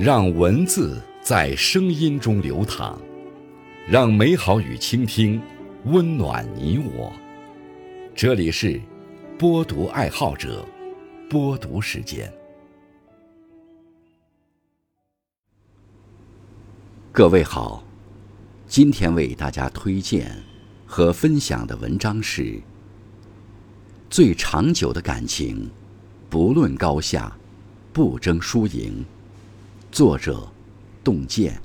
让文字在声音中流淌，让美好与倾听温暖你我。这里是播读爱好者播读时间。各位好，今天为大家推荐和分享的文章是《最长久的感情，不论高下，不争输赢》。作者：洞见，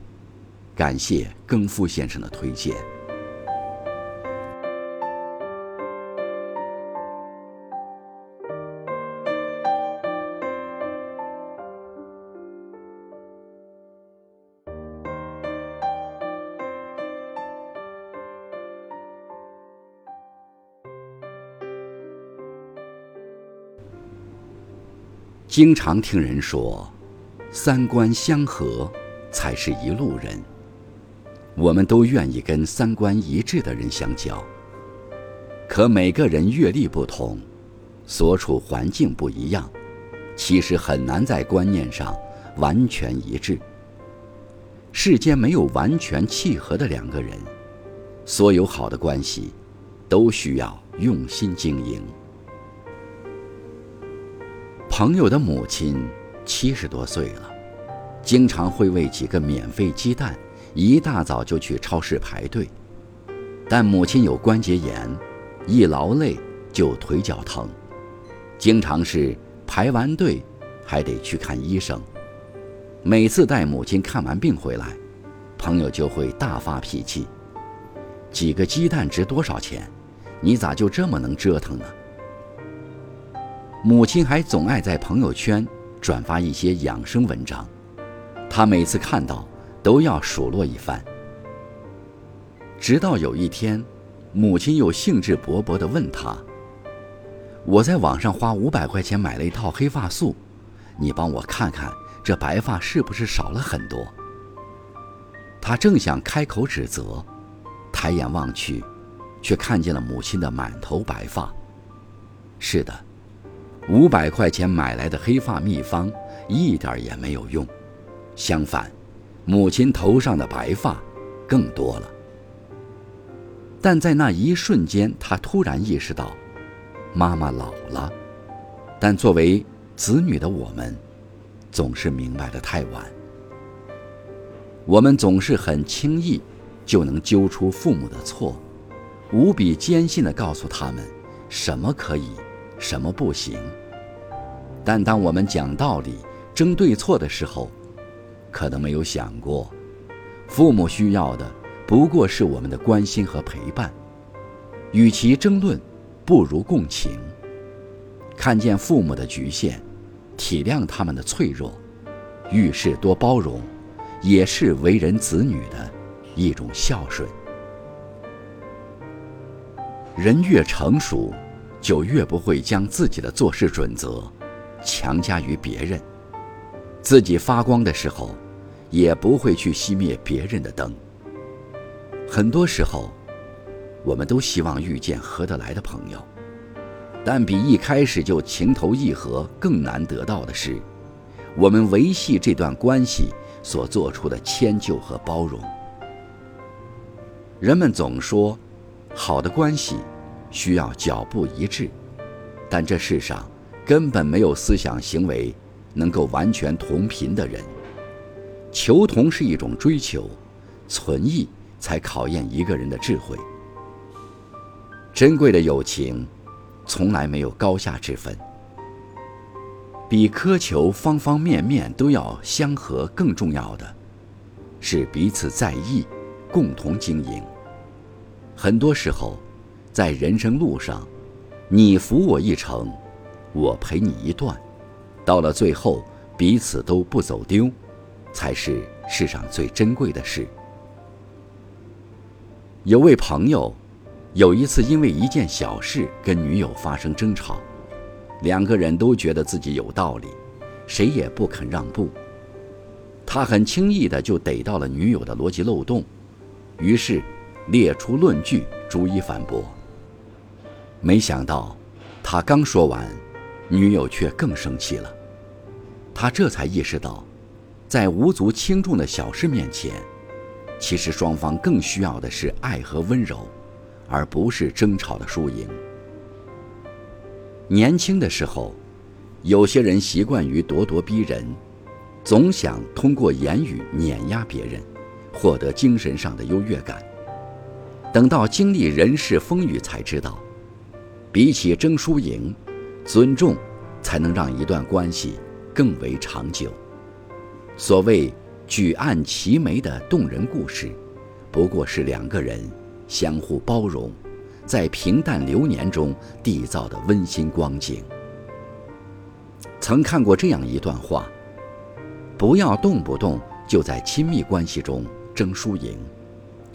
感谢更夫先生的推荐。经常听人说。三观相合，才是一路人。我们都愿意跟三观一致的人相交。可每个人阅历不同，所处环境不一样，其实很难在观念上完全一致。世间没有完全契合的两个人，所有好的关系，都需要用心经营。朋友的母亲。七十多岁了，经常会为几个免费鸡蛋，一大早就去超市排队。但母亲有关节炎，一劳累就腿脚疼，经常是排完队还得去看医生。每次带母亲看完病回来，朋友就会大发脾气：“几个鸡蛋值多少钱？你咋就这么能折腾呢？”母亲还总爱在朋友圈。转发一些养生文章，他每次看到都要数落一番。直到有一天，母亲又兴致勃勃地问他：“我在网上花五百块钱买了一套黑发素，你帮我看看，这白发是不是少了很多？”他正想开口指责，抬眼望去，却看见了母亲的满头白发。是的。五百块钱买来的黑发秘方一点也没有用，相反，母亲头上的白发更多了。但在那一瞬间，他突然意识到，妈妈老了。但作为子女的我们，总是明白的太晚。我们总是很轻易就能揪出父母的错，无比坚信的告诉他们什么可以。什么不行？但当我们讲道理、争对错的时候，可能没有想过，父母需要的不过是我们的关心和陪伴。与其争论，不如共情。看见父母的局限，体谅他们的脆弱，遇事多包容，也是为人子女的一种孝顺。人越成熟。就越不会将自己的做事准则强加于别人，自己发光的时候，也不会去熄灭别人的灯。很多时候，我们都希望遇见合得来的朋友，但比一开始就情投意合更难得到的是，我们维系这段关系所做出的迁就和包容。人们总说，好的关系。需要脚步一致，但这世上根本没有思想行为能够完全同频的人。求同是一种追求，存异才考验一个人的智慧。珍贵的友情，从来没有高下之分。比苛求方方面面都要相合更重要的，是彼此在意，共同经营。很多时候。在人生路上，你扶我一程，我陪你一段，到了最后，彼此都不走丢，才是世上最珍贵的事。有位朋友，有一次因为一件小事跟女友发生争吵，两个人都觉得自己有道理，谁也不肯让步。他很轻易的就逮到了女友的逻辑漏洞，于是列出论据，逐一反驳。没想到，他刚说完，女友却更生气了。他这才意识到，在无足轻重的小事面前，其实双方更需要的是爱和温柔，而不是争吵的输赢。年轻的时候，有些人习惯于咄咄逼人，总想通过言语碾压别人，获得精神上的优越感。等到经历人世风雨，才知道，比起争输赢，尊重才能让一段关系更为长久。所谓举案齐眉的动人故事，不过是两个人相互包容。在平淡流年中缔造的温馨光景。曾看过这样一段话：不要动不动就在亲密关系中争输赢，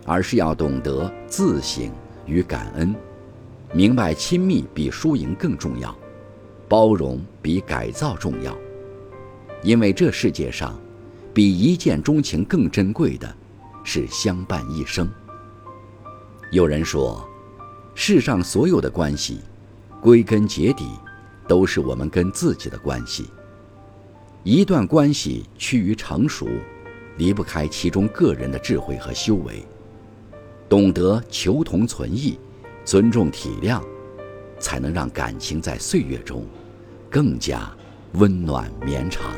而是要懂得自省与感恩，明白亲密比输赢更重要，包容比改造重要。因为这世界上，比一见钟情更珍贵的，是相伴一生。有人说。世上所有的关系，归根结底，都是我们跟自己的关系。一段关系趋于成熟，离不开其中个人的智慧和修为。懂得求同存异，尊重体谅，才能让感情在岁月中更加温暖绵长。